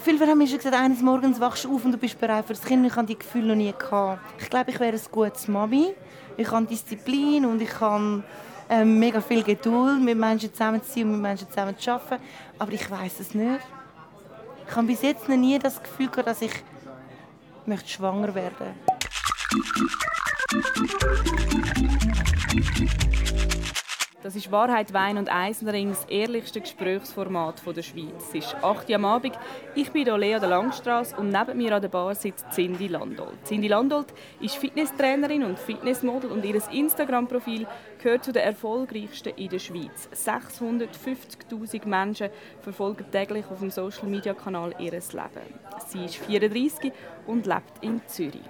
viele haben mir schon gesagt, eines Morgens wachst du auf und du bist bereit für das Kind. Ich habe die Gefühle noch nie gehabt. Ich glaube, ich wäre ein gutes Mami. Ich habe Disziplin und ich habe ähm, mega viel Geduld, mit Menschen zusammen zu sein und mit Menschen zusammen zu arbeiten. Aber ich weiß es nicht. Ich habe bis jetzt noch nie das Gefühl gehabt, dass ich möchte schwanger werden das ist Wahrheit, Wein und Eisenring, das ehrlichste Gesprächsformat der Schweiz. Es ist 8 Uhr am Abend. Ich bin hier Lea der Langstrasse und neben mir an der Bar sitzt Cindy Landolt. Cindy Landolt ist Fitnesstrainerin und Fitnessmodel und ihr Instagram-Profil gehört zu den erfolgreichsten in der Schweiz. 650'000 Menschen verfolgen täglich auf dem Social-Media-Kanal ihr Leben. Sie ist 34 und lebt in Zürich.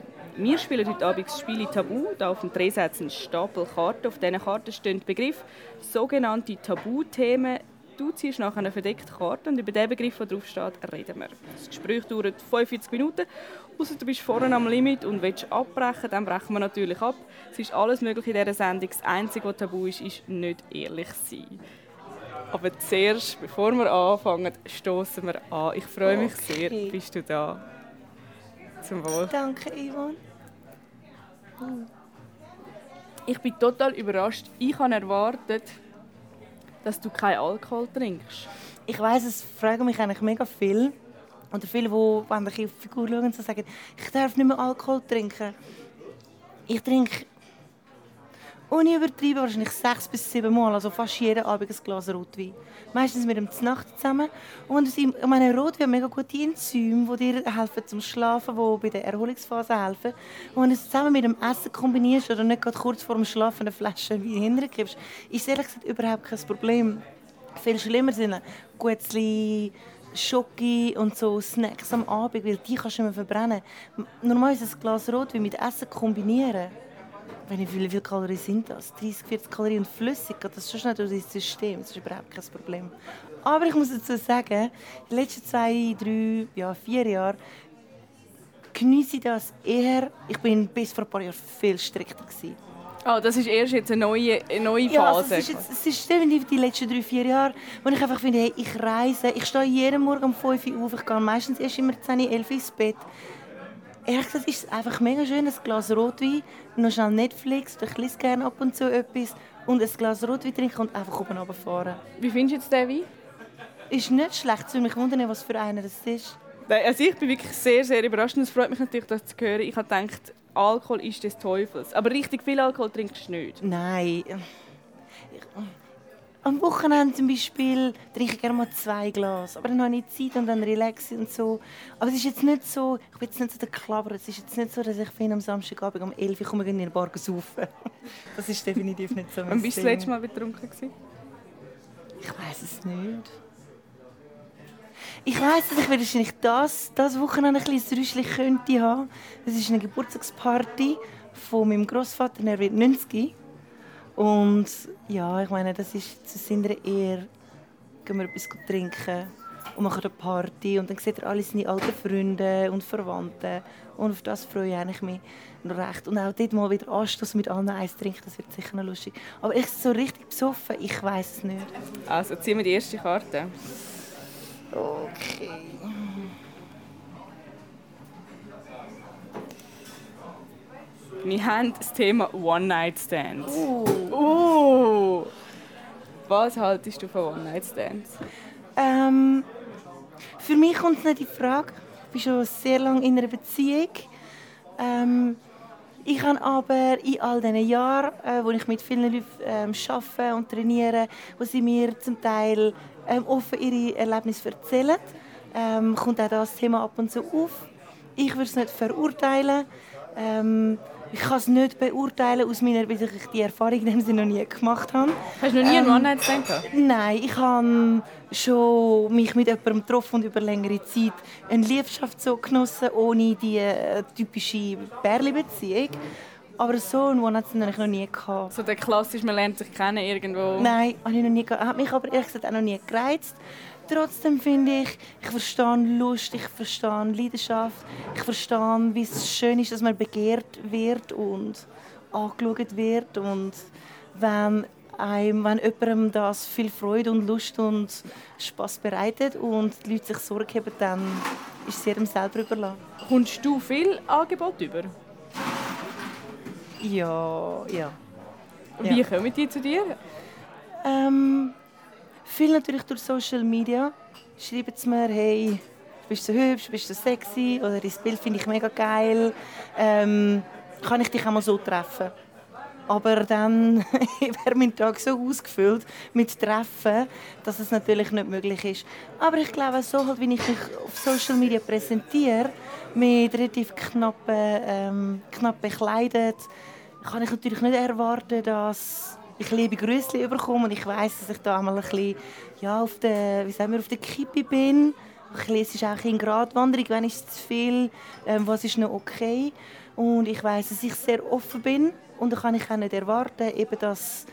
Wir spielen heute Abend das Spiel Tabu. Da auf dem Tresen hat ein Stapel Karten. Auf diesen Karten stehen Begriff sogenannte Tabuthemen. Du ziehst nachher eine verdeckte Karte und über den Begriff, der drauf steht, reden wir. Das Gespräch dauert 45 Minuten. Außer du bist vorne am Limit und willst abbrechen, dann brechen wir natürlich ab. Es ist alles möglich in dieser Sendung. Das Einzige, was tabu ist, ist nicht ehrlich sein. Aber zuerst, bevor wir anfangen, stoßen wir an. Ich freue mich okay. sehr, bist du da. Zum Wohl. Danke, Yvonne. Ich bin total überrascht. Ich habe erwartet, dass du keinen Alkohol trinkst. Ich weiß, es fragen mich eigentlich mega viel. Oder viele, die, wenn ich auf die Figur schauen, so sagen, ich darf nicht mehr Alkohol trinken. Ich trinke ohne übertrieben wahrscheinlich sechs bis sieben Mal, also fast jeden Abend ein Glas Rotwein. Meistens mit dem Nacht zusammen. Und ich meine, Rotwein hat mega gute Enzyme, die dir helfen zum Schlafen, die bei der Erholungsphase helfen. Und wenn du es zusammen mit dem Essen kombinierst oder nicht gerade kurz vor dem Schlafen eine Flasche Wein hintergibst, ist ehrlich gesagt überhaupt kein Problem. Viel schlimmer sind Gutzli, Schoki und so Snacks am Abend, weil die kannst du immer verbrennen. Normal ist ein Glas Rotwein mit Essen kombinieren wenn ich, wie viele Kalorien sind das? 30, 40 Kalorien und flüssig, das ist schon schnell durch das System. Das ist überhaupt kein Problem. Aber ich muss dazu sagen, in den letzten zwei, drei, ja, vier Jahren genieße ich das eher. Ich bin bis vor ein paar Jahren viel strikter. Gewesen. Oh, das ist erst jetzt eine neue, eine neue Phase. Ja, also es, ist jetzt, es ist definitiv die letzten drei, vier Jahre, wo ich einfach finde, hey, ich reise, ich stehe jeden Morgen um 5 Uhr auf, ich gehe meistens erst immer 10, 11 Uhr ins Bett ehrlich gesagt ist es einfach mega schön, ein Glas Rotwein, noch schnell Netflix, ich lese gerne ab und zu etwas und ein Glas Rotwein trinken und einfach oben runterfahren. Wie findest du jetzt den Wein? Ist nicht schlecht, es würde mich wundern, was für einer das ist. Also ich bin wirklich sehr, sehr überrascht und es freut mich natürlich, das zu hören. Ich habe gedacht, Alkohol ist des Teufels. Aber richtig viel Alkohol trinkst du nicht? Nein. Ich, am Wochenende zum Beispiel trinke ich gerne mal zwei Glas, aber dann habe ich Zeit und dann relaxe und so. Aber es ist jetzt nicht so, ich bin jetzt nicht so der Klabber, es ist jetzt nicht so, dass ich finde, am Samstagabend um 11 Uhr komme in den Bar saufen. Das ist definitiv nicht so Wann bist du das letzte Mal betrunken gewesen? Ich weiß es nicht. Ich weiß, dass ich wahrscheinlich das, das Wochenende ein bisschen Rüschli könnte haben. Das ist eine Geburtstagsparty von meinem Großvater, er wird 90. Und ja, ich meine, das ist zu seiner Ehre. Gehen wir etwas trinken und machen eine Party. Und dann sieht er alle seine alten Freunde und Verwandte. Und auf das freue ich mich noch recht. Und auch dort mal wieder Anstoß mit allen Eis trinken, das wird sicher noch lustig. Aber ich so richtig besoffen, ich weiß es nicht. Also ziehen wir die erste Karte. Okay. Wir haben das Thema One-Night-Stands. Uh. Uh. Was haltest du von One-Night-Stands? Ähm, für mich kommt es nicht in Frage. Ich bin schon sehr lange in einer Beziehung. Ähm, ich habe aber in all diesen Jahren, äh, wo ich mit vielen Leuten ähm, arbeite und trainiere, wo sie mir zum Teil ähm, offen ihre Erlebnisse erzählen, ähm, kommt auch das Thema ab und zu auf. Ich würde es nicht verurteilen. Ähm, ich kann es nicht beurteilen aus meiner, weil ich die Erfahrung in noch nie gemacht habe. Hast du noch nie ähm, einen One-Night-Stand gehabt? Nein, ich habe schon mich mit jemandem getroffen und über längere Zeit eine Liebschaft so genossen, ohne die äh, typische Bärli-Beziehung. Aber so einen One-Night-Stand habe ich noch nie gehabt. So der klassische, man lernt sich kennen irgendwo? Nein, habe ich noch nie gehabt. Hat mich aber ehrlich gesagt auch noch nie gereizt. Trotzdem finde ich, ich verstehe Lust, ich verstehe Leidenschaft, ich verstehe, wie es schön ist, dass man begehrt wird und angeschaut wird und wenn einem, wenn jemandem das viel Freude und Lust und Spaß bereitet und die Leute sich Sorge haben, dann ist es jedem selber überlassen. Kommst du viel Angebot über? Ja, ja. Wie Ja. kommen die zu dir? Ähm, viel natürlich durch Social Media. Schreiben sie mir, hey, du bist so hübsch, du bist so sexy oder das Bild finde ich mega geil. Ähm, kann ich dich auch mal so treffen? Aber dann wäre mein Tag so ausgefüllt mit Treffen, dass es natürlich nicht möglich ist. Aber ich glaube, so halt, wie ich mich auf Social Media präsentiere, mit relativ knappen, ähm, knapp bekleidet, kann ich natürlich nicht erwarten, dass ich liebe Grüßli bekomme und ich weiß, dass ich da einmal ein bisschen ja, auf der, wie sagen wir, auf der Kippe bin. Ich lese es auch in Gratwanderung, wenn ist es zu viel, ähm, was ist noch okay. Und ich weiß, dass ich sehr offen bin und dann kann ich auch nicht erwarten, eben dass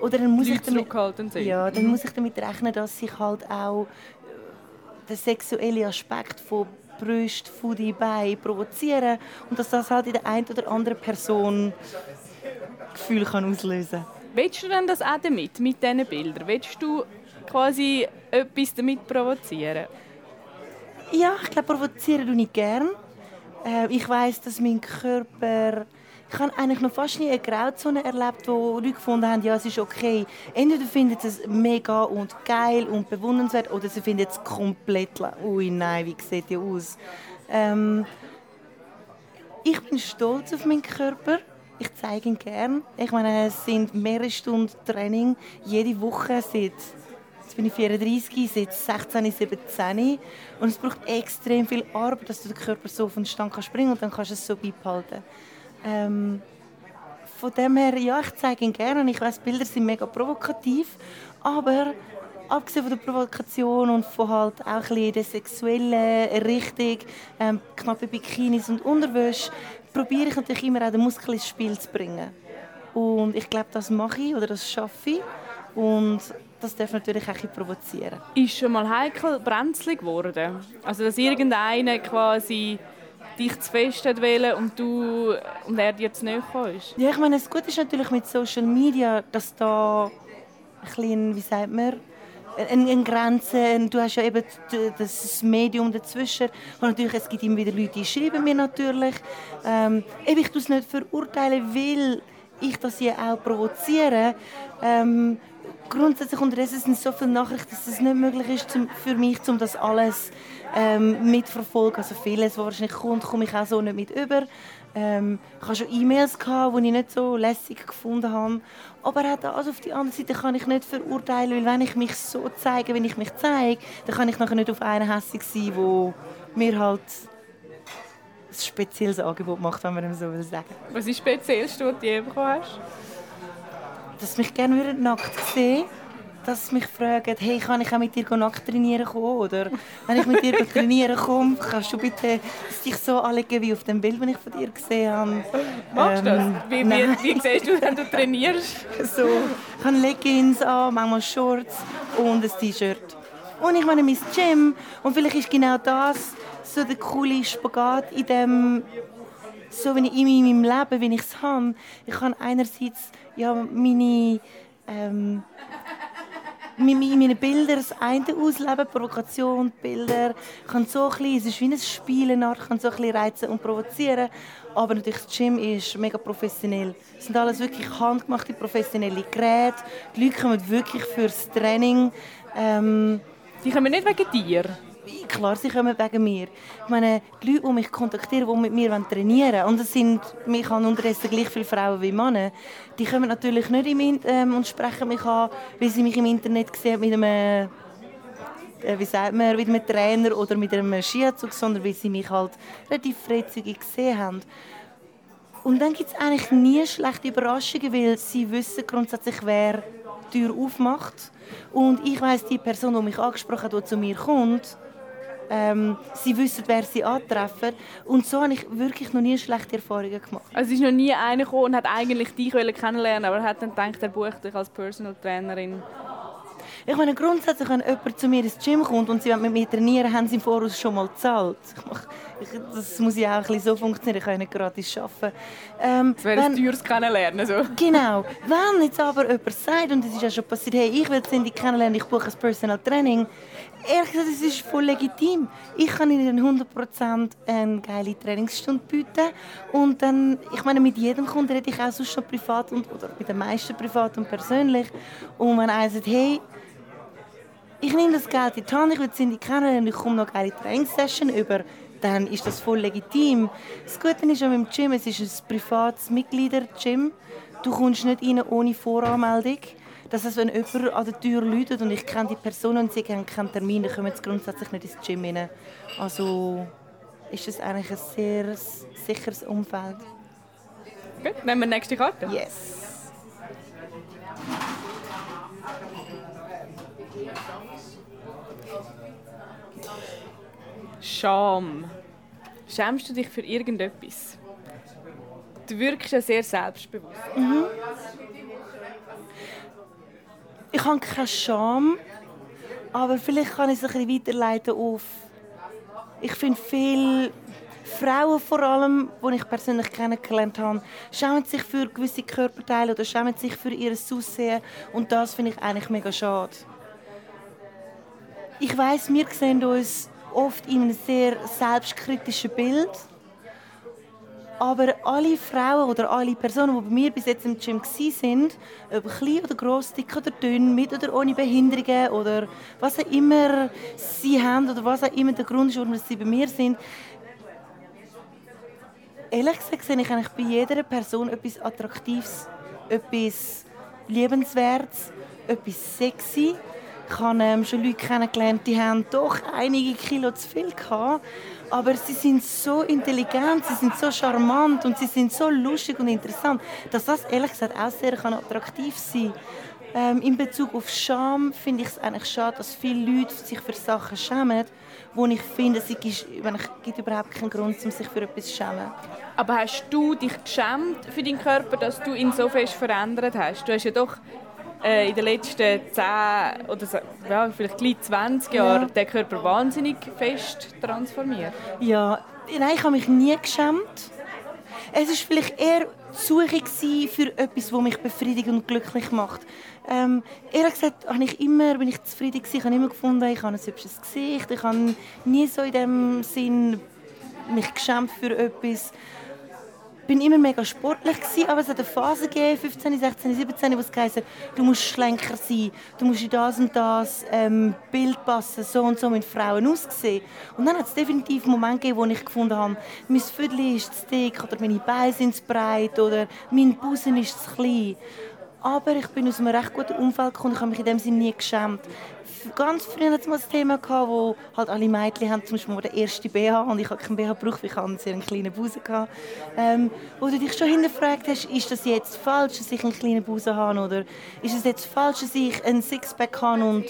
oder dann muss Die ich Leute damit, ja, dann muss ich damit rechnen, dass ich halt auch äh, den sexuellen Aspekt von Brust, Foodie, Bein provoziere und dass das halt in der einen oder anderen Person Gefühl kann auslösen Willst du denn das auch damit, mit diesen Bildern? Willst du quasi etwas damit provozieren? Ja, ich glaube, provozieren tue ich gern. Äh, ich weiß, dass mein Körper... Ich habe eigentlich noch fast nie eine Grauzone erlebt, wo Leute gefunden haben, ja, es ist okay. Entweder finden sie es mega und geil und bewundernswert oder sie finden es komplett... Ui, nein, wie sieht die aus? Ähm, ich bin stolz auf meinen Körper. Ich zeige ihn gern. Ich meine, es sind mehrere Stunden Training jede Woche seit Jetzt bin ich 34, seit 16, 17 und es braucht extrem viel Arbeit, dass du den Körper so auf den Stand kannst bringen und dann kannst du es so beibehalten. Ähm, von dem her, ja, ich zeige ihn gerne ich weiß, Bilder sind mega provokativ, aber abgesehen von der Provokation und von halt auch ein bisschen der sexuellen Richtung, ähm, knappe Bikinis und Unterwäsche, probiere ich natürlich immer auch den Muskel ins Spiel zu bringen. Und ich glaube, das mache ich oder das schaffe ich. Und das darf natürlich auch provozieren. Ist schon mal heikel brenzlig geworden? Also dass irgendeiner quasi dich zu fest wollen und du und er dir zu gekommen ist? Ja, ich meine, das Gute ist natürlich mit Social Media, dass da ein bisschen, wie sagt man, eine, Grenze, du hast ja eben das Medium dazwischen und natürlich, es gibt immer wieder Leute, die schreiben mir natürlich. Ähm, ich tue es nicht verurteilen, weil ich das hier auch provoziere. Ähm, grundsätzlich unterdessen sind so viele Nachrichten, dass es nicht möglich ist für mich, um das alles ähm, mitverfolgen. Also vieles, was wahrscheinlich kommt, komme ich auch so nicht mit über. Ähm, ich hatte schon E-Mails, gehabt, die ich nicht so lässig gefunden habe. Aber auch das auf die andere Seite kann ich nicht verurteilen, weil wenn ich mich so zeige, wenn ich mich zeige, dann kann ich nachher nicht auf einen hässig sein, wo mir halt ein spezielles Angebot macht, wenn man dem so will sagen. Was ist speziell, was du je bekommen hast? dass mich gerne würden nackt sehen dass sie mich fragen, hey, kann ich auch mit dir nackt trainieren kommen? Oder wenn ich mit dir trainieren komme, kannst du bitte dich so anlegen wie auf dem Bild, das ich von dir gesehen habe. Machst du das? Ähm, Wie, wie, wie siehst du, wenn du trainierst? So, ich habe Leggings an, manchmal Shorts und ein T-Shirt. Und ich meine mein Gym. Und vielleicht ist genau das so der coole Spagat in dem, so wie ich in meinem Leben, wie ich es habe. Ich kann einerseits ja, meine, ähm, mit meinen Bildern das eine ausleben, Provokation, Bilder. Ich kann so ein bisschen, es ist wie ein Spiel, eine Art, ich kann so ein bisschen reizen und provozieren. Aber natürlich, das Gym ist mega professionell. Es sind alles wirklich handgemachte, professionelle Geräte. Die Leute kommen wirklich fürs Training. Ähm, Die kommen nicht wegen dir. Klar, sie kommen wegen mir. Ich meine, die Leute, die mich kontaktieren, die mit mir trainieren wollen, und es sind, mich haben unterdessen gleich viele Frauen wie Männer, die kommen natürlich nicht im ähm, und sprechen mich an, weil sie mich im Internet gesehen mit einem, äh, wie sagt man, mit einem Trainer oder mit einem Skianzug, sondern weil sie mich halt relativ freizügig gesehen haben. Und dann gibt es eigentlich nie schlechte Überraschungen, weil sie wissen grundsätzlich, wer die Tür aufmacht. Und ich weiß die Person, die mich angesprochen hat, die zu mir kommt, ähm, sie wissen, wer sie antreffen. Und so habe ich wirklich noch nie schlechte Erfahrungen gemacht. Also es ist noch nie einer gekommen und hat eigentlich dich kennenlernen, aber hat dann gedacht, er bucht dich als Personal Trainerin. Ich meine, grundsätzlich, wenn jemand zu mir ins Gym kommt und sie wollen mit mir trainieren, haben sie im Voraus schon mal gezahlt. Ich, mach, das muss ja auch ein bisschen so funktionieren. Ich kann ja nicht gratis arbeiten. Ähm, das wäre ein teures Kennenlernen. So. Genau. Wenn jetzt aber jemand sagt, und es ist ja schon passiert, hey, ich will Cindy kennenlernen, ich buche ein Personal Training, ehrlich gesagt, das ist voll legitim. Ich kann Ihnen 100% eine geile Trainingsstunde bieten. Und dann, ich meine, mit jedem Kunden rede ich auch sonst schon privat und, oder mit den meisten privat und persönlich. Und wenn einer sagt, hey, ich nehme das Geld in die Hand, ich will Cindy kennenlernen ich komme noch eine geile Trainingssession über, dann ist das voll legitim. Das Gute ist an meinem Gym, es ist ein privates Mitglieder-Gym. Du kommst nicht rein ohne Voranmeldung. Das heißt, wenn jemand an der Tür läutet und ich kenne die Person und sie haben keinen Termin, dann kommen sie grundsätzlich nicht ins Gym rein. Also ist es eigentlich ein sehr sicheres Umfeld. Gut, nehmen wir die nächste Karte. Yes. Scham. Schämst du dich für irgendetwas? Du wirkst ja sehr selbstbewusst. Mhm. Ich habe keine Scham, aber vielleicht kann ich es ein bisschen weiterleiten auf... Ich finde viele Frauen vor allem, die ich persönlich kennengelernt habe, schämen sich für gewisse Körperteile oder schämen sich für ihr Aussehen und das finde ich eigentlich mega schade. Ich weiß, wir sehen uns oft in einem sehr selbstkritischen Bild. Aber alle Frauen oder alle Personen, die bei mir bis jetzt im Gym waren, ob klein oder gross, dick oder dünn, mit oder ohne Behinderungen oder was auch immer sie haben oder was auch immer der Grund ist, warum sie bei mir sind, ehrlich gesagt sehe ich eigentlich bei jeder Person etwas Attraktives, etwas Liebenswertes, etwas Sexy ich habe ähm, schon Leute kennengelernt, die haben doch einige Kilo zu viel gehabt. Aber sie sind so intelligent, sie sind so charmant und sie sind so lustig und interessant, dass das ehrlich gesagt auch sehr kann attraktiv sein ähm, In Bezug auf Scham finde ich es eigentlich schade, dass viele Leute sich für Sachen schämen, wo ich finde, es gibt überhaupt keinen Grund, um sich für etwas zu schämen. Aber hast du dich geschämt für deinen Körper, dass du ihn so fest verändert hast? Du hast ja doch äh, in den letzten 10 oder ja, vielleicht gleich 20 Jahren ja. den Körper wahnsinnig fest transformiert? Ja, nein, ich habe mich nie geschämt. Es war vielleicht eher die Suche für etwas, das mich befriedigt und glücklich macht. Ähm, ehrlich gesagt habe ich immer, bin ich zufrieden gewesen. Ich habe immer gefunden, ich habe ein hübsches Gesicht. Ich habe nie so in dem Sinn mich geschämt für etwas bin immer mega sportlich gewesen, aber es hat eine Phase gegeben, 15, 16, 17, wo es geheißen du musst schlanker sein, du musst in das und das ähm, Bild passen, so und so mit Frauen aussehen. Und dann hat es definitiv Momente gegeben, wo ich gefunden habe, mein Viertel ist zu dick oder meine Beine sind zu breit oder mein Busen ist zu klein. Aber ich bin aus einem recht guten Umfeld gekommen, ich habe mich in dem Sinne nie geschämt ganz früher hatte es mal ein Thema, gehabt, wo halt alle Mädchen haben zum Beispiel den ersten BH und ich habe keinen BH gebraucht, weil ich einen sehr kleinen Busen hatte. Ähm, wo du dich schon hinterfragt hast, ist das jetzt falsch, dass ich einen kleinen Busen habe oder ist es jetzt falsch, dass ich einen Sixpack habe und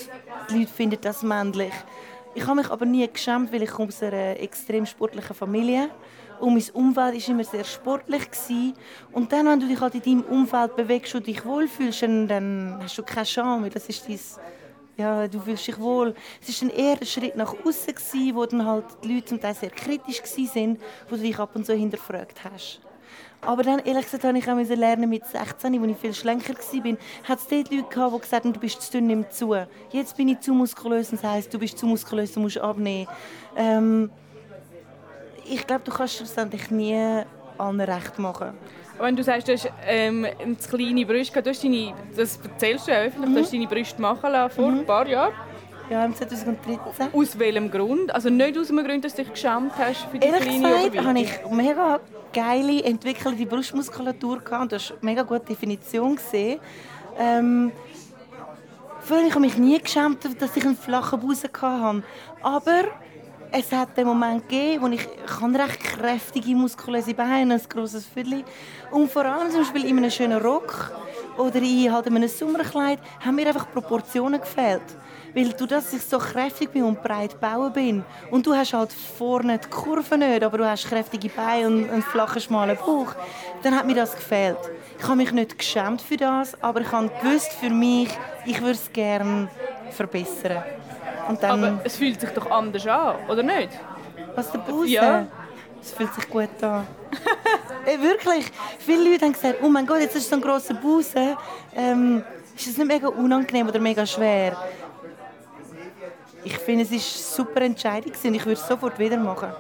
die Leute finden das männlich. Ich habe mich aber nie geschämt, weil ich aus einer extrem sportlichen Familie und mein Umfeld war immer sehr sportlich. Und dann, wenn du dich halt in deinem Umfeld bewegst und dich wohlfühlst, dann hast du keine Scham, das ist dein ja, du fühlst dich wohl. Es war eher ein Schritt nach außen, wo dann halt die Leute zum Teil sehr kritisch waren, wo du dich ab und zu hinterfragt hast. Aber dann, ehrlich gesagt, habe ich auch lernen mit 16, als ich viel schlanker war, hat es dort Leute gehabt, die gesagt haben, du bist zu dünn, nimm zu. Jetzt bin ich zu muskulös das heisst, du bist zu muskulös, du musst abnehmen. Ähm, ich glaube, du kannst schlussendlich nie allen recht machen. Wenn du sagst, du hast ähm, eine kleine Brüste, du hast deine, das erzählst du ja öffentlich, mhm. du hast deine Brüste machen lassen vor mhm. ein paar Jahren. Ja, im 2013. Aus welchem Grund? Also nicht aus dem Grund, dass du dich geschämt hast für die Ehrlich kleine gesagt, habe ich mega geile, entwickelte Brustmuskulatur gehabt und du hast eine mega gute Definition gesehen. Ähm, Vorher habe ich mich nie geschämt, dass ich einen flachen Busen hatte. Aber es hat den Moment gegeben, wo ich, ich habe recht kräftige, muskulöse Beine, ein grosses Viertel. Und vor allem zum Beispiel in einem schönen Rock oder in halt in einem Sommerkleid haben mir einfach Proportionen gefehlt. Weil du, dass ich so kräftig bin und breit gebaut bin und du hast halt vorne die Kurve nicht, aber du hast kräftige Beine und einen flachen, schmalen Bauch, dann hat mir das gefehlt. Ich habe mich nicht geschämt für das, aber ich habe gewusst für mich, ich würde es gerne verbessern. Und dann, Aber es fühlt sich doch anders an, oder nicht? Was der Busen? Ja. Es fühlt sich gut an. Ey, wirklich. Viele Leute haben gesagt, oh mein Gott, jetzt ist so ein grosser Busen. Ähm, ist das nicht mega unangenehm oder mega schwer? Ich finde, es war eine super Entscheidung und ich würde es sofort wieder machen.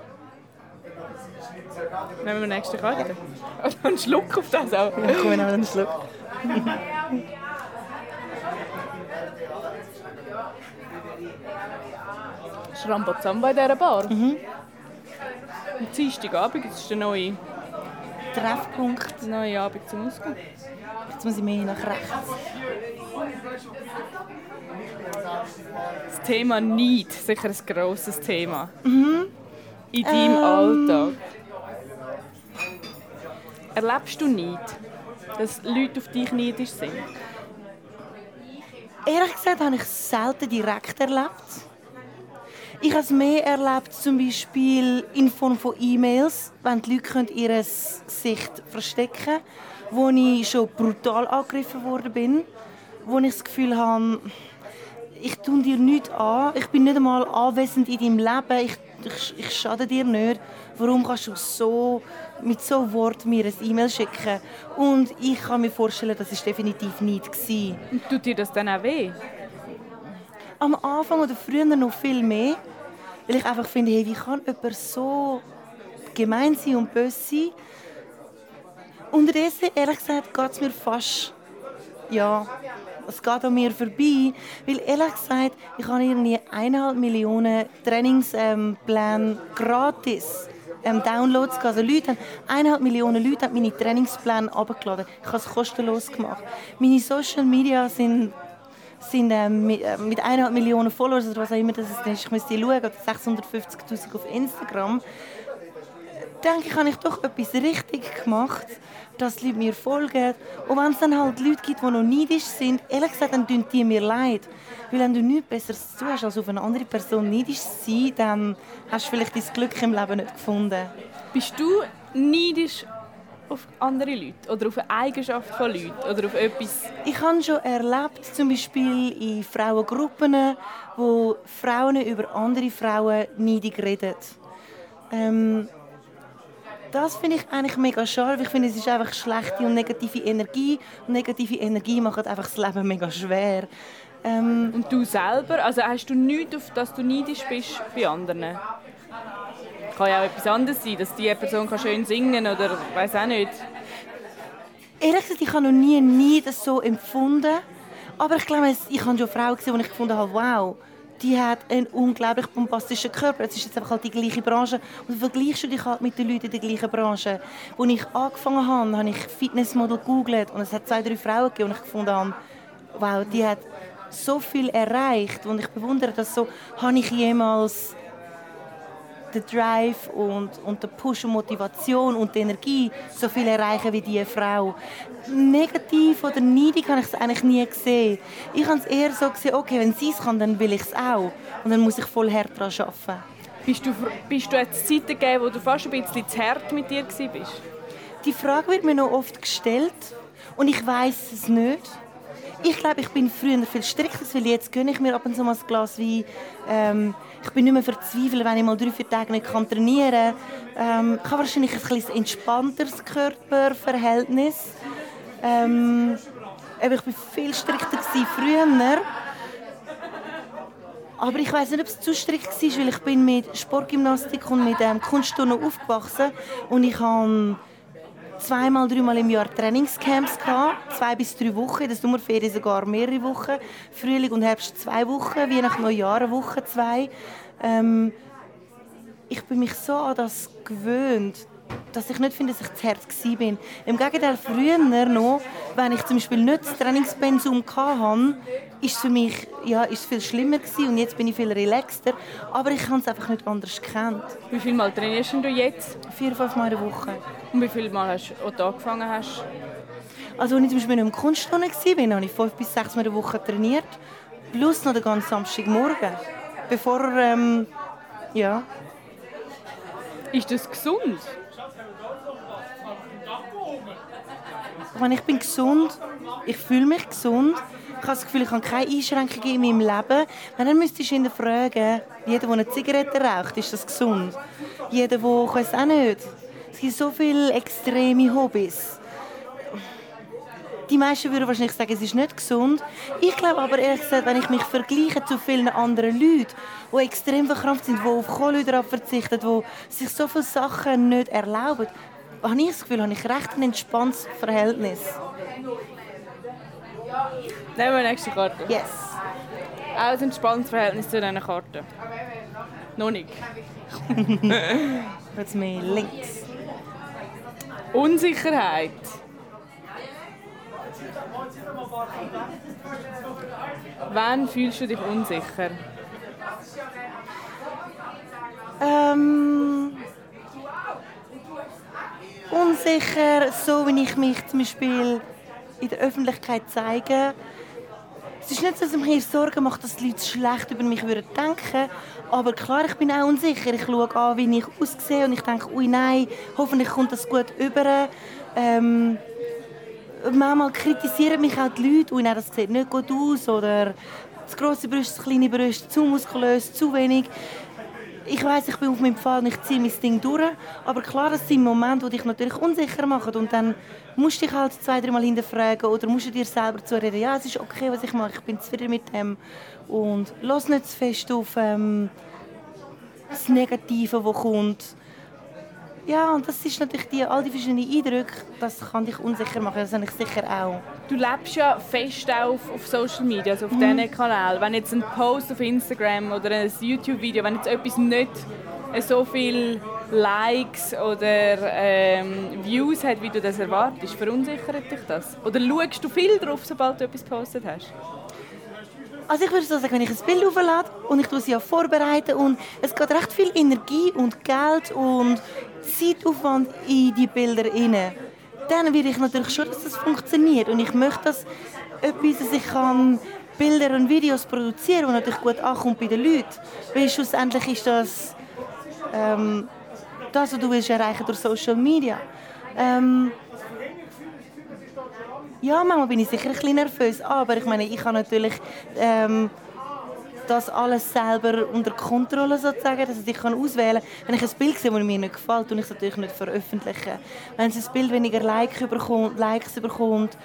Nehmen wir den nächsten Karte. Oder einen Schluck auf das auch. Ja, komm, wir nehmen einen Schluck. ist Rambazamba in dieser Bar. Mhm. Am Dienstagabend, das ist der neue, Treffpunkt. der neue Abend zum Ausgehen. Jetzt muss ich mehr nach rechts. Das Thema Neid, sicher ein grosses Thema. In deinem Alltag. Erlebst du Neid? Dass Leute auf dich neidisch sind? Ehrlich gesagt habe ich es selten direkt erlebt. Ich habe es mehr erlebt, zum Beispiel in Form von E-Mails, wenn die Leute ihr Gesicht verstecken können, wo ich schon brutal angegriffen worden bin, wo ich das Gefühl habe, ich tue dir nichts an, ich bin nicht einmal anwesend in deinem Leben, ich, ich, ich schade dir nicht. Warum kannst du so mit so Wort mir ein E-Mail schicken? Und ich kann mir vorstellen, das ist definitiv nicht. Und tut dir das dann auch weh? Am Anfang oder früher noch viel mehr, weil ich einfach finde, hey, wie kann jemand so gemein sein und böse sein? Unterdessen, ehrlich gesagt, geht es mir fast, ja, es geht an mir vorbei, weil ehrlich gesagt, ich habe irgendwie eineinhalb Millionen Trainingspläne gratis ähm, Downloads. Also Leute eineinhalb Millionen Leute haben meine Trainingspläne abgeladen. Ich habe es kostenlos gemacht. Meine Social Media sind sind ähm, mit, äh, mit eineinhalb Millionen Followers oder was auch immer das ist, ich müsste schauen, oder 650'000 auf Instagram, denke ich, habe ich doch etwas richtig gemacht, dass die Leute mir folgen. Und wenn es dann halt Leute gibt, die noch neidisch sind, ehrlich gesagt, dann tun die mir leid. Weil wenn du nichts Besseres zu hast, als auf eine andere Person neidisch zu sein, dann hast du vielleicht dein Glück im Leben nicht gefunden. Bist du neidisch auf andere Leute oder auf eine Eigenschaft von Leuten oder auf etwas? Ich habe schon erlebt, zum Beispiel in Frauengruppen, wo Frauen über andere Frauen neidig reden. Ähm, das finde ich eigentlich mega schade. Ich finde, es ist einfach schlechte und negative Energie. Und negative Energie macht einfach das Leben mega schwer. Ähm, Und du selber, also hast du nichts, auf das du neidisch bist bei anderen? Kann ja auch etwas anderes sein, dass die Person kann schön singen oder weiß auch nicht. ehrlich gesagt, ich habe noch nie nie das so empfunden. Aber ich glaube, ich habe schon Frauen gesehen, wo ich gefunden habe, wow, die hat einen unglaublich bombastischen Körper. Es ist jetzt einfach halt die gleiche Branche. Und vergleichst du dich halt mit den Leuten in der gleichen Branche. Als ich angefangen habe, habe ich Fitnessmodel gegoogelt und es hat zwei, drei Frauen gegeben, und ich gefunden habe, wow, die hat so viel erreicht. Und ich bewundere das so, habe ich jemals den Drive und, und den Push und Motivation und die Energie so viel erreichen wie diese Frau. Negativ oder neidig habe ich es eigentlich nie gesehen. Ich habe es eher so gesehen, okay, wenn sie es kann, dann will ich es auch. Und dann muss ich voll hart daran arbeiten. Bist du, bist du jetzt Zeiten gegeben, wo du fast ein bisschen zu hart mit dir warst? Die Frage wird mir noch oft gestellt und ich weiß es nicht. Ich glaube, ich bin früher viel strikter, weil jetzt gönne ich mir ab und zu mal ein Glas Wein. Ähm, ich bin nicht mehr verzweifelt, wenn ich mal drei, vier Tage nicht trainieren kann. Ähm, ich habe wahrscheinlich ein bisschen entspannteres Körperverhältnis. Ähm, ich war viel strikter früher. Aber ich weiß nicht, ob es zu strikt war, weil ich bin mit Sportgymnastik und mit ähm, Kunstturnen aufgewachsen und ich habe zweimal, dreimal im Jahr Trainingscamps gehabt, zwei bis drei Wochen, in der Sommerferien sogar mehrere Wochen, Frühling und Herbst zwei Wochen, Weihnachten, Neujahr eine Woche, zwei. Ähm, ich bin mich so an das gewöhnt, dass ich nicht finde, dass ich zu hart war. bin. Im Gegenteil, früher noch, wenn ich zum Beispiel nicht das Trainingspensum hatte, ist es für mich ja, ist viel schlimmer gewesen und jetzt bin ich viel relaxter. Aber ich habe es einfach nicht anders gekannt. Wie viel Mal trainierst du jetzt? Vier, fünf Mal in der Woche. Und wie viel Mal hast du, angefangen hast? Also als ich zum Beispiel im Kunstturnen war, habe ich fünf bis sechs Mal in der Woche trainiert. Plus noch den ganzen Samstagmorgen. Bevor, ähm, ja. Ist das gesund? Ich meine, ich bin gesund, ich fühle mich gesund. Ich habe das Gefühl, ich habe keine Einschränkungen in meinem Leben. Wenn dann müsstest du ihn fragen, jeder, der eine Zigarette raucht, ist das gesund? Jeder, der, ich weiß auch nicht. Es gibt so viele extreme Hobbys. Die meisten würden wahrscheinlich sagen, es ist nicht gesund. Ich glaube aber ehrlich gesagt, wenn ich mich vergleiche zu vielen anderen Leuten, die extrem verkrampft sind, die auf Kohlenhydrate verzichten, die sich so viele Sachen nicht erlauben, habe ich das Gefühl, habe ich recht ein entspanntes Verhältnis. Nehmen wir die nächste Karte. Yes. Auch ein entspanntes Verhältnis zu diesen Karten. Noch nicht. Jetzt mehr links. Unsicherheit. Wann fühlst du dich unsicher? Ähm, unsicher, so wie ich mich zum Beispiel in der Öffentlichkeit zeige. Es ist nicht so, dass ich mir Sorgen mache, dass die Leute schlecht über mich würden denken aber klar, ich bin auch unsicher. Ich schaue an, wie ich aussehe und ich denke, ui nein, hoffentlich kommt das gut über. Ähm, manchmal kritisieren mich auch die Leute, ui nein, das sieht nicht gut aus oder zu grosse Brüste, zu kleine Brüste, zu muskulös, zu wenig ich weiß, ich bin auf meinem Fall, ich ziehe mein Ding durch. Aber klar, das sind Momente, die dich natürlich unsicher machen. Und dann musst du dich halt zwei, dreimal hinterfragen oder musst du dir selber zureden, ja, es ist okay, was ich mache, ich bin zufrieden mit dem. Und lass nicht zu fest auf ähm, das Negative, das kommt. Ja, und das ist natürlich die, all die verschiedenen Eindrücke, das kann dich unsicher machen, das habe ich sicher auch. Du lebst ja fest auf, auf Social Media, also auf mhm. diesen Kanal. Wenn jetzt ein Post auf Instagram oder ein YouTube-Video, wenn jetzt etwas nicht so viele Likes oder ähm, Views hat, wie du das erwartest, verunsichert dich das? Oder schaust du viel drauf, sobald du etwas gepostet hast? Also ich würde so sagen, wenn ich ein Bild auflade und ich es ja vorbereiten und es geht recht viel Energie und Geld und Zeitaufwand in die Bilder rein, dann will ich natürlich schon, dass das funktioniert und ich möchte, dass etwas, dass ich kann Bilder und Videos produzieren, die natürlich gut ankommt bei den Leuten. Weil schlussendlich ist das ähm, das, was du willst erreichen durch Social Media. Ähm, ja, manchmal bin ich sicher ein bisschen nervös, aber ich meine, ich habe natürlich ähm, das alles selber unter Kontrolle sozusagen, dass ich kann auswählen kann. Wenn ich ein Bild sehe, das mir nicht gefällt, tue ich es natürlich nicht veröffentlichen. Wenn es ein Bild weniger like bekommt, Likes bekommt,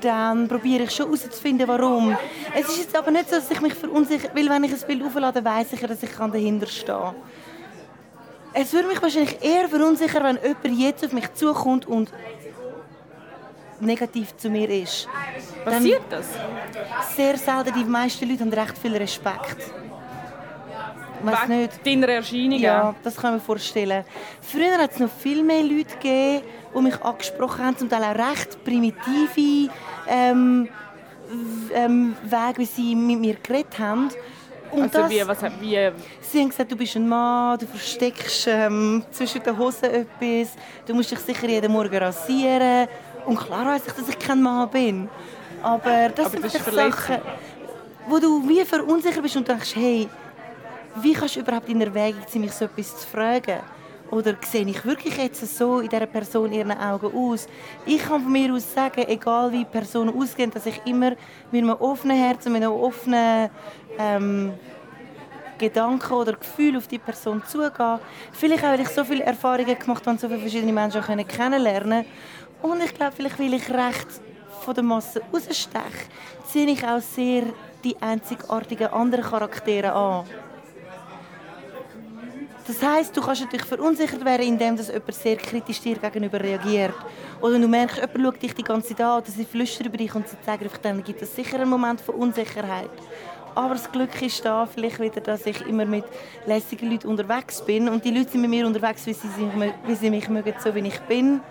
dann probiere ich schon herauszufinden, warum. Es ist jetzt aber nicht so, dass ich mich verunsichere, weil wenn ich ein Bild auflade, weiß ich ja, dass ich dahinter stehen. Es würde mich wahrscheinlich eher verunsichern, wenn jemand jetzt auf mich zukommt und negativ zu mir ist. Passiert das? Sehr selten. Die meisten Leute haben recht viel Respekt. Weiß nicht. deiner Erscheinung? Ja, das kann ich mir vorstellen. Früher hat es noch viel mehr Leute gegeben, die mich angesprochen haben, zum Teil auch recht primitive ähm, ähm, Wege, wie sie mit mir geredet haben. Und also das, wie, was, wie? Sie haben gesagt, du bist ein Mann, du versteckst ähm, zwischen den Hosen etwas, du musst dich sicher jeden Morgen rasieren. Und klar weiß ich, dass ich kein Mann bin. Aber das Aber sind das Sachen, wo du wie verunsichert bist und denkst, hey, wie kannst du überhaupt in Erwägung ziehen, mich so etwas zu fragen? Oder sehe ich wirklich jetzt so in dieser Person ihren Augen aus? Ich kann von mir aus sagen, egal wie Personen ausgehen, dass ich immer mit einem offenen Herzen, mit einem offenen ähm, Gedanken oder Gefühl auf die Person zugehe. Vielleicht auch, weil ich so viele Erfahrungen gemacht habe und so viele verschiedene Menschen kennenlernen und ich glaube, vielleicht weil ich recht von der Masse raussteche, ziehe ich auch sehr die einzigartigen anderen Charaktere an. Das heißt, du kannst natürlich verunsichert werden, indem dass jemand sehr kritisch dir gegenüber reagiert. Oder du merkst, jemand schaut dich die ganze Zeit an, oder sie flüstert über dich und sie zeigt einfach, dann gibt es sicher einen Moment von Unsicherheit. Aber das Glück ist da vielleicht wieder, dass ich immer mit lässigen Leuten unterwegs bin. Und die Leute sind mit mir unterwegs, wie sie mich mögen, so wie ich bin.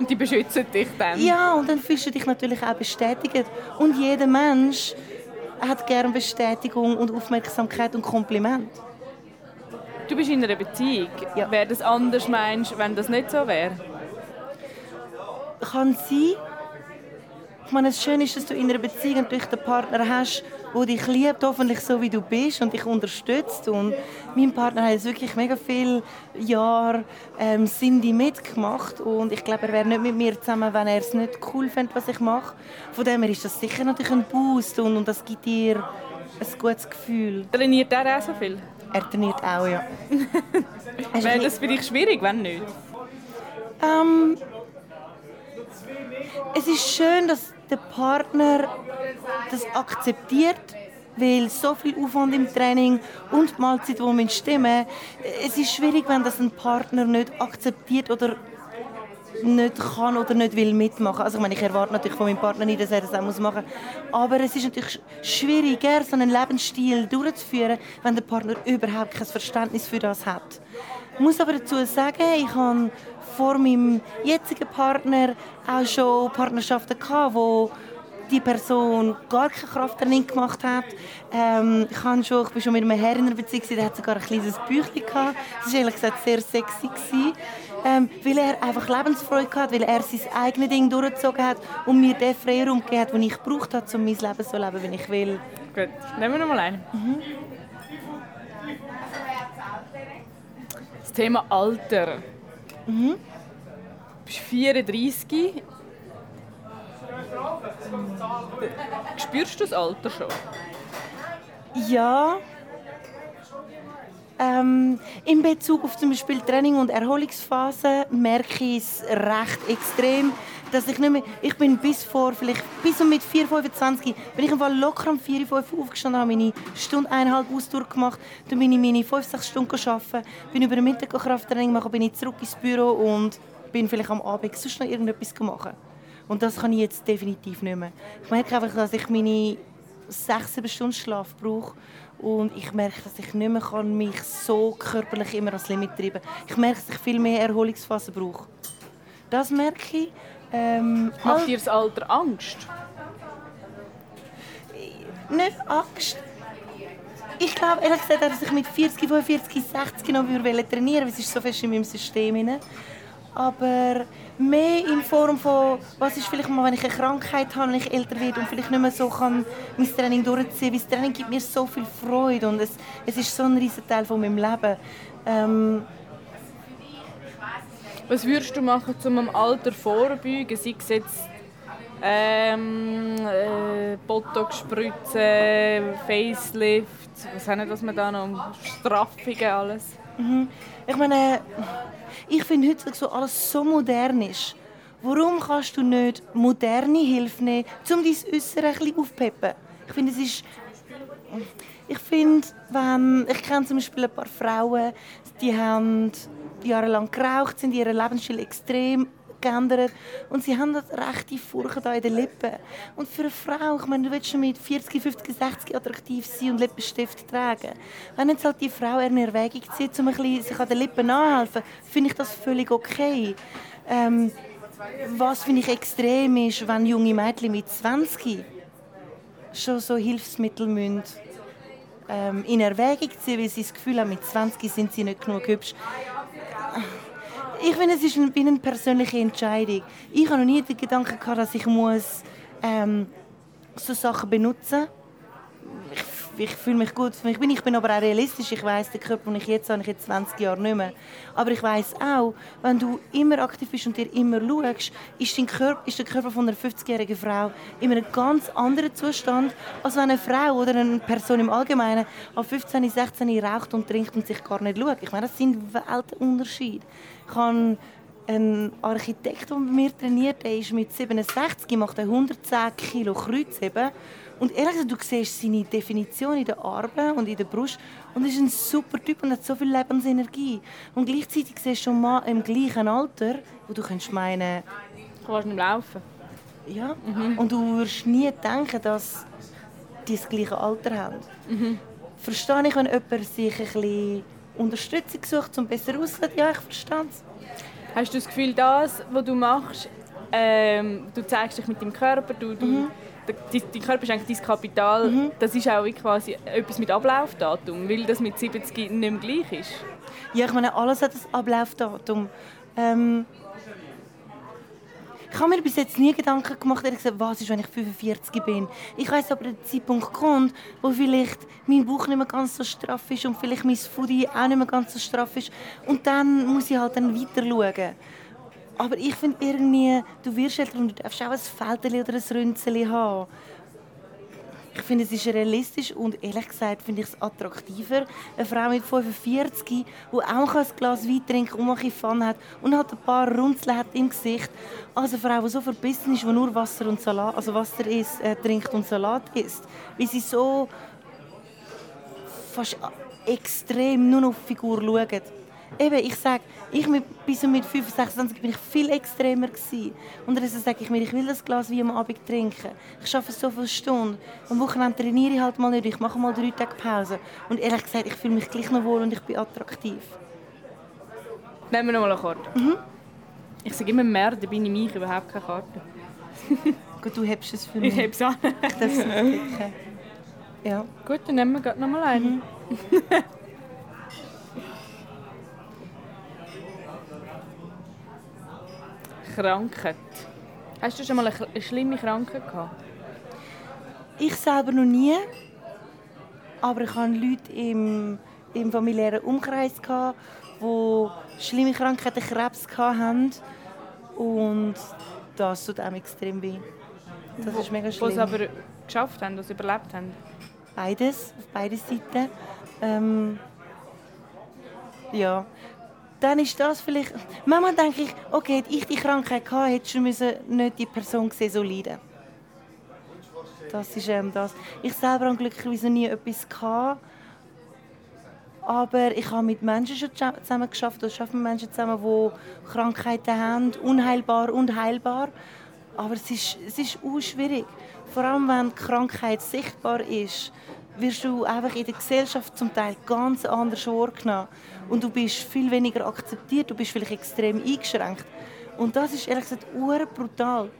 Und die beschützen dich dann. Ja, und dann fühlst du dich natürlich auch bestätigt. Und jeder Mensch hat gerne Bestätigung und Aufmerksamkeit und Kompliment. Du bist in einer Beziehung. Ja. Wäre das anders, meinst wenn das nicht so wäre? Kann sein. Ich meine, das Schöne ist, dass du in einer Beziehung natürlich den Partner hast, der dich liebt, hoffentlich so, wie du bist und dich unterstützt. Und mein Partner hat jetzt wirklich mega viele Jahre ähm, Cindy mitgemacht und ich glaube, er wäre nicht mit mir zusammen, wenn er es nicht cool findet, was ich mache. Von dem her ist das sicher natürlich ein Boost und, und das gibt dir ein gutes Gefühl. Trainiert er auch so viel? Er trainiert auch, ja. Wäre das für dich schwierig, wenn nicht? Ähm, es ist schön, dass der Partner das akzeptiert, weil so viel Aufwand im Training und die Mahlzeit, die man stimmen es ist schwierig, wenn das ein Partner nicht akzeptiert oder nicht kann oder nicht will mitmachen. Also ich meine, ich erwarte natürlich von meinem Partner nicht, dass er das auch machen muss. Aber es ist natürlich schwieriger, so einen Lebensstil durchzuführen, wenn der Partner überhaupt kein Verständnis für das hat. Ich muss aber dazu sagen, ich habe vor meinem jetzigen Partner auch schon Partnerschaften gehabt, wo die Person gar keine Krafttraining gemacht hat. Ähm, ich, habe schon, ich bin schon mit einem Herr in einer Beziehung, der hat sogar ein kleines Büchlein gehabt. Das war ehrlich gesagt sehr sexy. Gewesen, ähm, weil er einfach Lebensfreude hatte, weil er sein eigenes Ding durchgezogen hat und mir den Freiraum gegeben hat, den ich gebraucht habe, um mein Leben so zu leben, wie ich will. Gut, nehmen wir noch mal einen. Mhm. Das Thema Alter. Mhm. Du bist 34. Spürst du das Alter schon? Ja. Ähm, in Bezug auf zum Beispiel Training und Erholungsphase merke ich es recht extrem, dass ich nicht mehr, ich bin bis vor, vielleicht bis und mit 4, 25, bin ich einfach locker um 4, 5 aufgestanden, habe meine Stunde, eineinhalb Ausdauer gemacht, dann bin ich meine 5, 6 Stunden arbeiten, bin über den Mittag Krafttraining machen, bin ich zurück ins Büro und bin vielleicht am Abend sonst noch irgendetwas machen. Und das kann ich jetzt definitiv nicht mehr. Ich merke einfach, dass ich meine 6, 7 Stunden Schlaf brauche und ich merke, dass ich nicht mehr mich so körperlich immer ans Limit treiben kann. Ich merke, dass ich viel mehr Erholungsphasen brauche. Das merke ich. Ähm, Macht dir das Alter Angst? Nicht Angst. Ich glaube, ehrlich gesagt, dass ich mit 40, 45, 60 noch trainieren würde. Es ist so fest in meinem System. Aber mehr in Form von, was ist vielleicht mal, wenn ich eine Krankheit habe, wenn ich älter werde und vielleicht nicht mehr so kann mein Training durchziehen, weil das Training gibt mir so viel Freude und es, es ist so ein riesiger Teil von meinem Leben. Ähm, was würdest du machen, um am Alter vorbeugen? Sei es jetzt ähm, äh, Botox spritzen, Facelift, was haben wir da noch? Straffungen, alles. Mhm. Ich meine, ich finde heute so alles so modern ist. Warum kannst du nicht moderne Hilfe nehmen, um dein Äußere ein bisschen aufzupeppen? Ich finde, es ist... Ich finde, wenn... Ich kenne zum Beispiel ein paar Frauen, die haben jahrelang geraucht, sind ihren Lebensstil extrem geändert und sie haben das rechte Furchen in den Lippen. Und für eine Frau, ich meine, du willst schon mit 40, 50, 60 attraktiv sein und Lippenstift tragen. Wenn jetzt halt die Frau eine Erwägung zieht, um ein bisschen sich an den Lippen anhelfen, finde ich das völlig okay. Ähm, was finde ich extrem ist, wenn junge Mädchen mit 20 schon so Hilfsmittel müssen, ähm, in Erwägung ziehen, weil sie das Gefühl haben, mit 20 sind sie nicht genug hübsch ich finde, es ist eine, eine persönliche Entscheidung. Ich habe noch nie den Gedanken gehabt, dass ich muss, ähm, so Sachen benutzen muss. Ich, ich fühle mich gut. Ich bin, ich bin aber auch realistisch. Ich weiß, den Körper, den ich jetzt habe, ich jetzt 20 Jahre nicht mehr. Aber ich weiß auch, wenn du immer aktiv bist und dir immer schaust, ist, dein Körper, ist der Körper von einer 50-jährigen Frau in einem ganz anderen Zustand, als wenn eine Frau oder eine Person im Allgemeinen auf 15, 16 raucht und trinkt und sich gar nicht schaut. Ich meine, das sind Weltunterschiede. Ich habe einen Architekt, der bei mir trainiert, der ist mit 67, macht 110 Kilo Kreuzheben. Und ehrlich gesagt, du siehst seine Definition in den Armen und in der Brust. Und er ist ein super Typ und hat so viel Lebensenergie. Und gleichzeitig siehst du schon mal im gleichen Alter, wo du könntest meinen... Du kannst nicht laufen. Ja, mhm. und du würdest nie denken, dass die das gleiche Alter haben. Mhm. Verstehe ich, wenn jemand sich ein bisschen Unterstützung sucht, um besser auszusehen. Ja, ich verstehe es. Hast du das Gefühl, das, was du machst, ähm, du zeigst dich mit deinem Körper, du, du, mhm. dein Körper ist eigentlich dein Kapital, mhm. das ist auch quasi etwas mit Ablaufdatum, weil das mit 70 nicht mehr gleich ist? Ja, ich meine, alles hat ein Ablaufdatum. Ähm, Ich habe mir bis jetzt nie Gedanken gemacht, gesagt, was ist, wenn ich 45 bin. Ich weiß aber, der Zeitpunkt kommt, wo vielleicht mein Bauch nicht mehr ganz so straff ist und vielleicht mein Foodie auch nicht mehr ganz so straff ist. Und dann muss ich halt dann weiter schauen. Aber ich finde irgendwie, du wirst älter und du darfst auch ein Fältchen oder ein Rünzeli haben. Ich finde, es ist realistisch und ehrlich gesagt finde ich es attraktiver. Eine Frau mit 45, die auch ein Glas Wein trinkt und ein Fun hat und hat ein paar Runzeln hat im Gesicht, als eine Frau, die so verbissen ist, die nur Wasser und Salat, also Wasser isst, äh, trinkt und Salat isst. Weil sie so fast extrem nur auf die Figur schaut eben, ich sage, ich mit, bis mit 25, 26 bin ich viel extremer gewesen. Und dann sage ich mir, ich will das Glas wie am Abend trinken. Ich arbeite so viele Stunden. Am Wochenende trainiere ich halt mal nicht. Ich mache mal drei Tage Pause. Und ehrlich gesagt, ich fühle mich gleich noch wohl und ich bin attraktiv. Nehmen wir noch mal eine Karte. Mhm. Ich sage immer mehr, da bin ich mich überhaupt keine Karte. Gut, du hebst es für mich. Ich habe es an. Ich darf es Ja. Gut, dann nehmen wir noch mal eine. Mhm. Krankheit. Hast du schon mal eine, schlimme Krankheit gehabt? Ich selber noch nie. Aber ich hatte Leute im, im familiären Umkreis, die schlimme Krankheiten, Krebs hatten. Und das tut einem extrem weh. Das ist mega schlimm. Was aber geschafft haben, was überlebt haben? Beides, auf beide Seiten. Ähm, ja, dann ist das vielleicht... Manchmal denke ich, okay, hätte ich die Krankheit gehabt, hättest du nicht die Person gesehen, so leiden. Das ist ähm, das. Ich selber habe glücklicherweise nie etwas gehabt. Aber ich habe mit Menschen schon zusammen geschafft. Ich arbeite mit Menschen zusammen, die Krankheiten haben, unheilbar und heilbar. Aber es ist, es ist auch schwierig. Vor allem, wenn die Krankheit sichtbar ist wirst du einfach in der Gesellschaft zum Teil ganz anders wahrgenommen. Und du bist viel weniger akzeptiert, du bist vielleicht extrem eingeschränkt. Und das ist ehrlich gesagt brutal.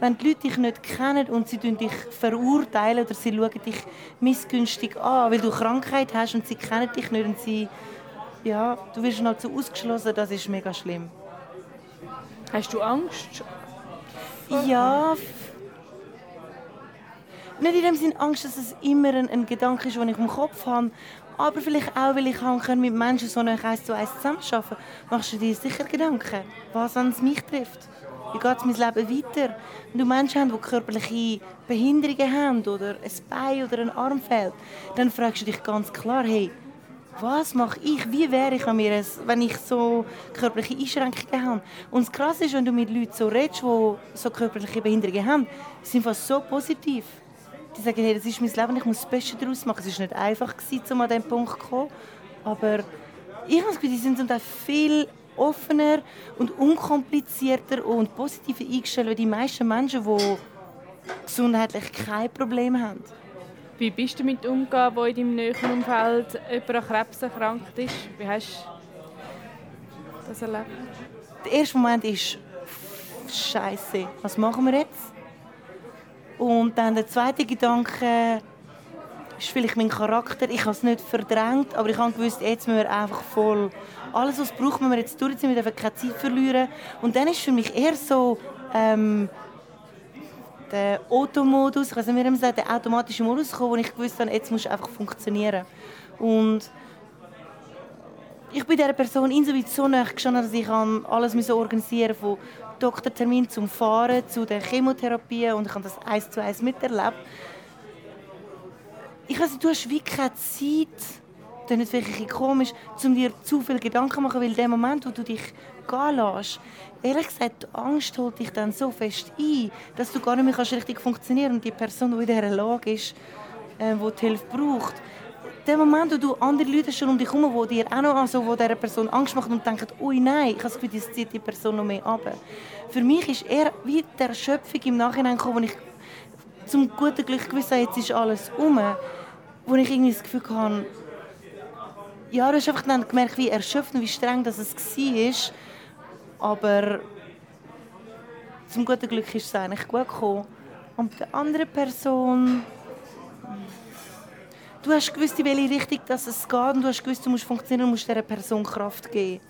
Wenn die Leute dich nicht kennen und sie dich verurteilen oder sie schauen dich missgünstig an, weil du Krankheit hast und sie kennen dich nicht und sie, ja, du wirst halt so ausgeschlossen, das ist mega schlimm. Hast du Angst? Ja, nicht in dem Sinn Angst, dass es immer ein, ein Gedanke ist, den ich im Kopf habe, aber vielleicht auch, weil ich mit Menschen so eine eins zu eins zusammenarbeiten machst du dir sicher Gedanken, was an mich trifft. Wie geht mein Leben weiter? Wenn du Menschen hast, die körperliche Behinderungen haben oder ein Bein oder ein Arm fehlt, dann fragst du dich ganz klar, hey, was mache ich? Wie wäre ich an mir, wenn ich so körperliche Einschränkungen habe? Und das Krasse ist, wenn du mit Leuten so redest, die so körperliche Behinderungen haben, sind fast so positiv die sagen, hey, das ist mein Leben, ich muss das Beste daraus machen. Es war nicht einfach, um an diesen Punkt zu kommen. Aber ich habe das Gefühl, die sind zum viel offener und unkomplizierter und positiver eingestellt als die meisten Menschen, die gesundheitlich kein Problem haben. Wie bist du damit umgegangen, wo in deinem näheren Umfeld jemand an Krebs erkrankt ist? Wie hast du das erlebt? Der erste Moment ist Scheiße. Was machen wir jetzt? Und dann der zweite Gedanke ist vielleicht mein Charakter. Ich habe es nicht verdrängt, aber ich habe gewusst, jetzt müssen wir einfach voll alles, was braucht, müssen wir jetzt durchziehen. Wir dürfen keine Zeit verlieren. Und dann ist für mich eher so ähm, der Automodus, ich weiß nicht, wie man sagt, der automatische Modus gekommen, wo ich gewusst habe, jetzt muss einfach funktionieren. Und ich bin dieser Person insoweit so nahe gestanden, dass ich alles organisieren musste, Doktortermin zum Fahren, zu der Chemotherapie und ich habe das eins zu eins miterlebt. Ich weiß, du hast wie keine Zeit, das ist vielleicht komisch, um dir zu viel Gedanken zu machen, weil in dem Moment, wo du dich gehen lässt, ehrlich gesagt, die Angst holt dich dann so fest ein, dass du gar nicht mehr richtig funktionieren kannst und die Person, die in dieser Lage ist, äh, die die Hilfe braucht, der Moment, wo du andere Leute schon um dich herum, die dir auch noch also, wo dieser Person Angst machen und denken, ui nein, ich habe das Gefühl, das zieht die Person noch mehr ab. Für mich ist eher wie der Erschöpfung im Nachhinein gekommen, ich zum guten Glück gewusst habe, jetzt ist alles um, wo ich irgendwie das Gefühl hatte, ja, du hast einfach dann gemerkt, wie erschöpft und wie streng das es war, aber zum guten Glück ist es eigentlich gut gekommen. Und die andere Person du hast gewusst, in welche Richtung dass es geht und du hast gewusst, du musst funktionieren und musst dieser Person Kraft geben.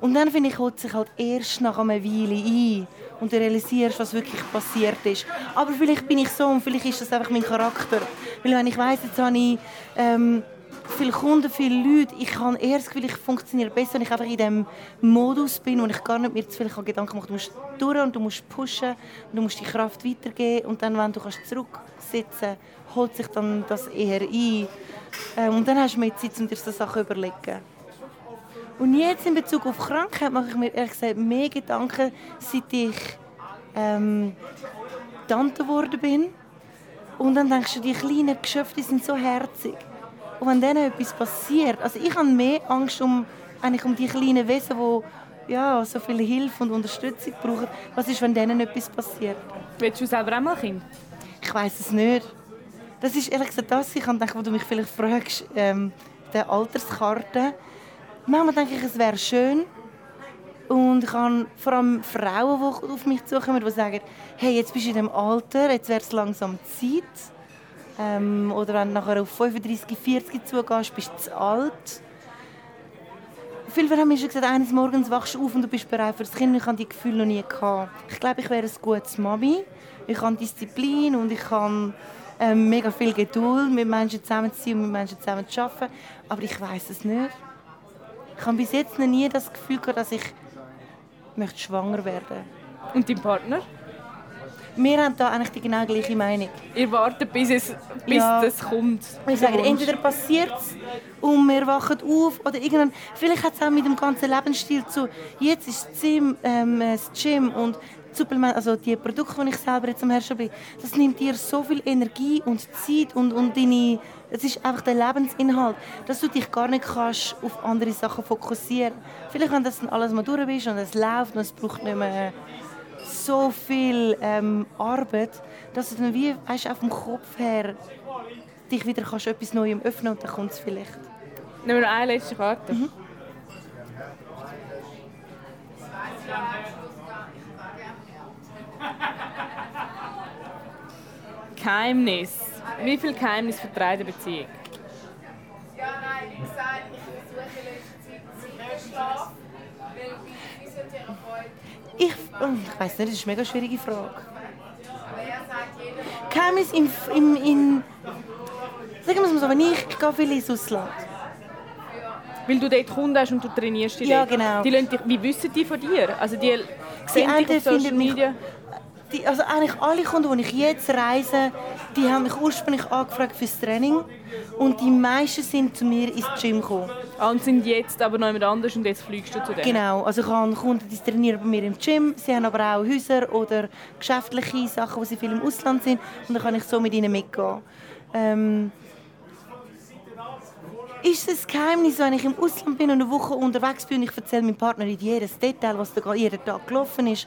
Und dann, finde ich, holt sich halt erst nach einer Weile ein. und du realisierst, was wirklich passiert ist. Aber vielleicht bin ich so und vielleicht ist das einfach mein Charakter. Weil wenn ich weiss, jetzt habe ich ähm, viele Kunden, viele Leute, ich habe eher das Gefühl, ich funktioniere besser, wenn ich einfach in dem Modus bin, wo ich gar nicht mehr zu viele Gedanken mache. Du musst durch und du musst pushen und du musst die Kraft weitergeben und dann, wenn du kannst zurücksitzen holt sich dann das eher ein. Ähm, und dann hast du mehr Zeit, um dir so Sachen zu überlegen. Und jetzt in Bezug auf Krankheit mache ich mir ehrlich gesagt mehr Gedanken, seit ich ähm, Tante geworden bin. Und dann denkst du, die kleinen Geschöpfe die sind so herzig. Und wenn denen etwas passiert, also ich habe mehr Angst um, eigentlich um die kleinen Wesen, die ja, so viel Hilfe und Unterstützung brauchen. Was ist, wenn denen etwas passiert? Willst du selber auch mal Kind? Ich weiß es nicht. Das ist ehrlich gesagt das, ich denke, wo du mich vielleicht fragst, ähm, die Alterskarte. Manchmal denke ich, es wäre schön. Und ich habe vor allem Frauen, die auf mich zukommen, die sagen, hey, jetzt bist du in dem Alter, jetzt wäre es langsam Zeit. Ähm, oder wenn du nachher auf 35, 40 zugehst, bist du zu alt. Viele haben mir schon gesagt, eines Morgens wachst du auf und du bist bereit für das Kind. Ich habe die Gefühle noch nie gehabt. Ich glaube, ich wäre ein gutes Mami. Ich habe Disziplin und ich habe ähm, mega viel Geduld, mit Menschen zusammen zu sein und mit Menschen zusammen zu arbeiten. Aber ich weiß es nicht. Ich habe bis jetzt noch nie das Gefühl gehabt, dass ich möchte schwanger werden Und dein Partner? Wir haben da eigentlich die genau gleiche Meinung. Ihr wartet, bis es, bis Ja. das kommt. Wir sagen, entweder passiert es und wir wachen auf oder irgendwann, vielleicht hat es auch mit dem ganzen Lebensstil zu, jetzt ist das Gym, ähm, das Gym und Supplement, also die Produkte, die ich selber jetzt am Herstellen bin, das nimmt dir so viel Energie und Zeit und, und deine, es ist einfach der Lebensinhalt, dass du dich gar nicht kannst auf andere Sachen fokussieren. Vielleicht, wenn das dann alles mal durch bist und es läuft und es braucht nicht mehr so viel ähm, Arbeit, dass du dann wie, weißt, auf dem Kopf her dich wieder kannst etwas Neuem öffnen und dann kommt es vielleicht. Nehmen wir noch eine letzte Karte. Geheimnis. Wie viel Geheimnis vertreibt eine Beziehung? Ja, nein, wie gesagt, ich versuche in letzter Zeit Schlaf, weil mein Physiotherapeut, Ich, oh, ich weiß nicht, das ist eine mega schwierige Frage. Geheimnis im, im, in, sagen wir es mal so, wenn ich, gehe viel ins Ausland. Weil du dort Kunden hast und du trainierst die Ja, dort. genau. Die lassen dich, wie wissen die von dir? Also die sehen dich auf Social Media? Die, also eigentlich alle Kunden, die ich jetzt reise, die haben mich ursprünglich angefragt fürs Training und die meisten sind zu mir ins Gym gekommen. Ah, Und sind jetzt aber noch jemand anders und jetzt fliegst du zu denen? Genau, also ich habe Kunden, die trainieren bei mir im Gym, sie haben aber auch Häuser oder geschäftliche Sachen, wo sie viel im Ausland sind und dann kann ich so mit ihnen mitgehen. Ähm, ist es ein Geheimnis, wenn ich im Ausland bin und eine Woche unterwegs bin und ich erzähle meinem Partner in jedes Detail, was da jeden Tag gelaufen ist?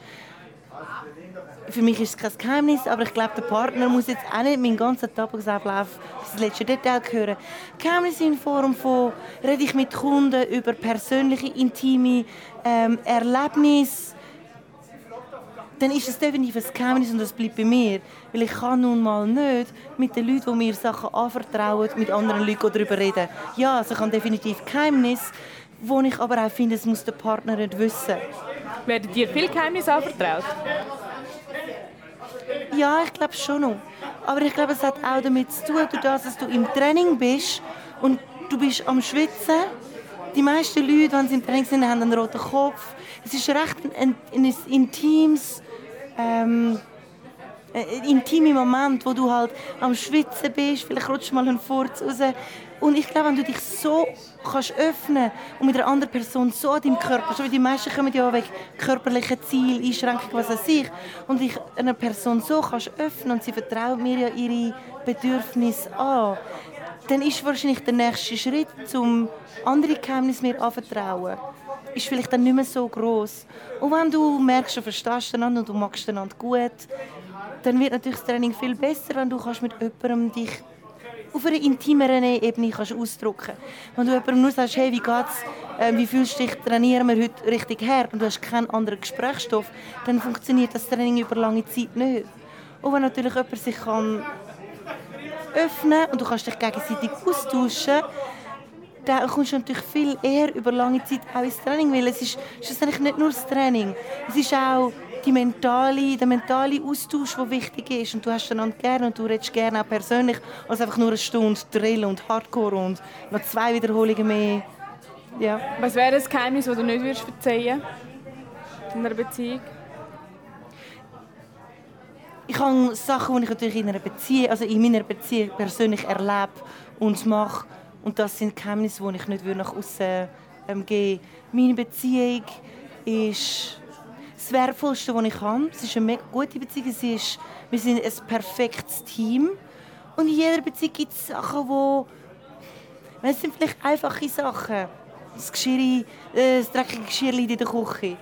Für mich ist es kein Geheimnis, aber ich glaube, der Partner muss jetzt auch nicht meinen ganzen Tagesablauf bis ins letzte Detail hören. Geheimnis in Form von, rede ich mit Kunden über persönliche, intime ähm, Erlebnisse, dann ist es definitiv ein Geheimnis und das bleibt bei mir. Weil ich kann nun mal nicht mit den Leuten, die mir Sachen anvertrauen, mit anderen Leuten darüber reden. Ja, also ich habe definitiv Geheimnis, wo ich aber auch finde, es muss der Partner nicht wissen. Werden dir viel Geheimnis anvertraut? Ja, ich glaube schon noch. Aber ich glaube, es hat auch damit zu tun, dass du im Training bist und du bist am Schwitzen. Die meisten Leute, wenn sie im Training sind, haben einen roten Kopf. Es ist recht ein, ein, ein intimes, ähm, ein intimer Moment, wo du halt am Schwitzen bist. Vielleicht rutscht mal ein Furz raus. Und ich glaube, wenn du dich so kannst öffnen und mit einer anderen Person so an deinem Körper, so wie die meisten kommen ja wegen körperlichen Ziel, Einschränkungen, was weiß ich, und dich einer Person so kannst öffnen und sie vertraut mir ja ihre Bedürfnisse an, dann ist wahrscheinlich der nächste Schritt, um andere Geheimnisse mir anvertrauen, ist vielleicht dann nicht mehr so groß. Und wenn du merkst, du verstehst einander und du magst einander gut, dann wird natürlich das Training viel besser, wenn du kannst mit jemandem dich auf einer intimeren Ebene kannst ausdrücken. Wenn du jemandem nur sagst, hey, wie geht's, äh, wie fühlst du dich, trainieren wir heute richtig hart und du hast keinen anderen Gesprächsstoff, dann funktioniert das Training über lange Zeit nicht. Und wenn natürlich jemand sich kann öffnen und du kannst dich gegenseitig austauschen, dann kommst du natürlich viel eher über lange Zeit auch ins Training, weil es ist schlussendlich nicht nur das Training, es ist auch die mentale, der mentale Austausch, der wichtig ist. Und du hast einander gerne und du redest gerne auch persönlich, als einfach nur eine Stunde Drill und Hardcore und noch zwei Wiederholungen mehr. Ja. Was wäre das Geheimnis, das du nicht würdest verzeihen in einer Beziehung? Ich habe Sachen, die ich natürlich in einer Beziehung, also in meiner Beziehung persönlich erlebe und mache. Und das sind Geheimnisse, die ich nicht nach außen ähm, geben Meine Beziehung ist das Wertvollste, was ich habe. Es ist eine mega gute Beziehung. Sie ist, wir sind ein perfektes Team. Und in jeder Beziehung gibt es Sachen, wo es sind vielleicht einfache Sachen. Das, Geschirr, äh, das dreckige Geschirr in der Küche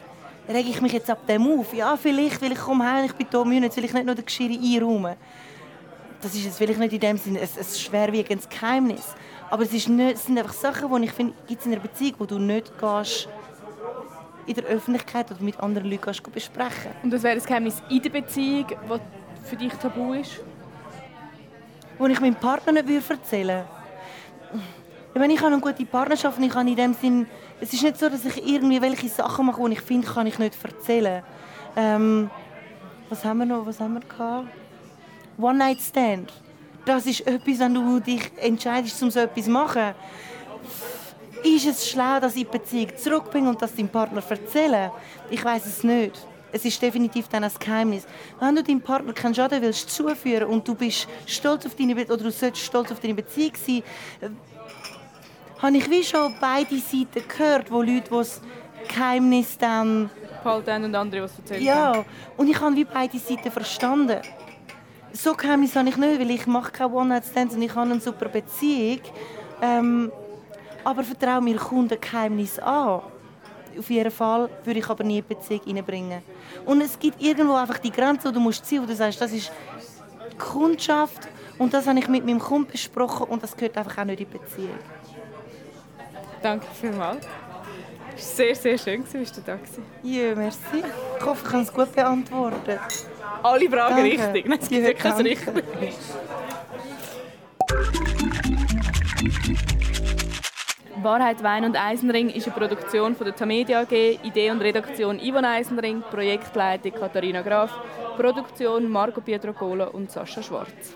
rege ich mich jetzt ab dem auf? Ja, vielleicht, weil ich komme heim, ich bin da müde, jetzt will ich nicht nur den Geschirr einräumen. Das ist jetzt vielleicht nicht in dem Sinne ein, ein schwerwiegendes Geheimnis. Aber es, nicht, es sind einfach Sachen, die ich finde, gibt es in einer Beziehung, wo du nicht gehst, in der Öffentlichkeit oder mit anderen Leuten gehst, besprechen Und was wäre das Geheimnis in der Beziehung, das für dich tabu ist? Wo ich meinem Partner nicht erzählen würde. Ich meine, ich habe eine gute Partnerschaft und ich kann in dem Sinn es ist nicht so, dass ich irgendwie welche Sachen mache, die ich finde, kann ich nicht erzählen. Ähm, was haben wir noch? Was haben wir gehabt? One Night Stand. Das ist etwas, wenn du dich entscheidest, um so etwas zu machen. Ist es schlau, dass ich die Beziehung zurückbringe und das deinem Partner erzähle? Ich weiß es nicht. Es ist definitiv dann ein Geheimnis. Wenn du deinem Partner keinen Schaden willst zuführen und du bist stolz auf deine Be oder du solltest stolz auf deine Beziehung sein, habe ich wie schon beide Seiten gehört, wo Leute, die das Geheimnis dann... Behalten und andere, was erzählt Ja, und ich habe wie beide Seiten verstanden. So Geheimnis habe ich nicht, weil ich mache keine One-Night-Stands und ich habe eine super Beziehung. Ähm, aber vertraue mir Kunden Geheimnis an. Auf jeden Fall würde ich aber nie eine Beziehung reinbringen. Und es gibt irgendwo einfach die Grenze, wo du musst ziehen, wo du sagst, das ist Kundschaft und das habe ich mit meinem Kunden besprochen und das gehört einfach auch nicht in die Beziehung. Danke vielmals. Es war sehr, sehr schön, dass du da warst. Ja, merci. Ich hoffe, ich habe es gut beantwortet. Alle Fragen Danke. richtig. Nein, es gibt ja kein richtig. Wahrheit, Wein und Eisenring ist eine Produktion von der Tamedia AG, Idee und Redaktion Ivan Eisenring, Projektleitung Katharina Graf, Produktion Marco Pietro Cola und Sascha Schwarz.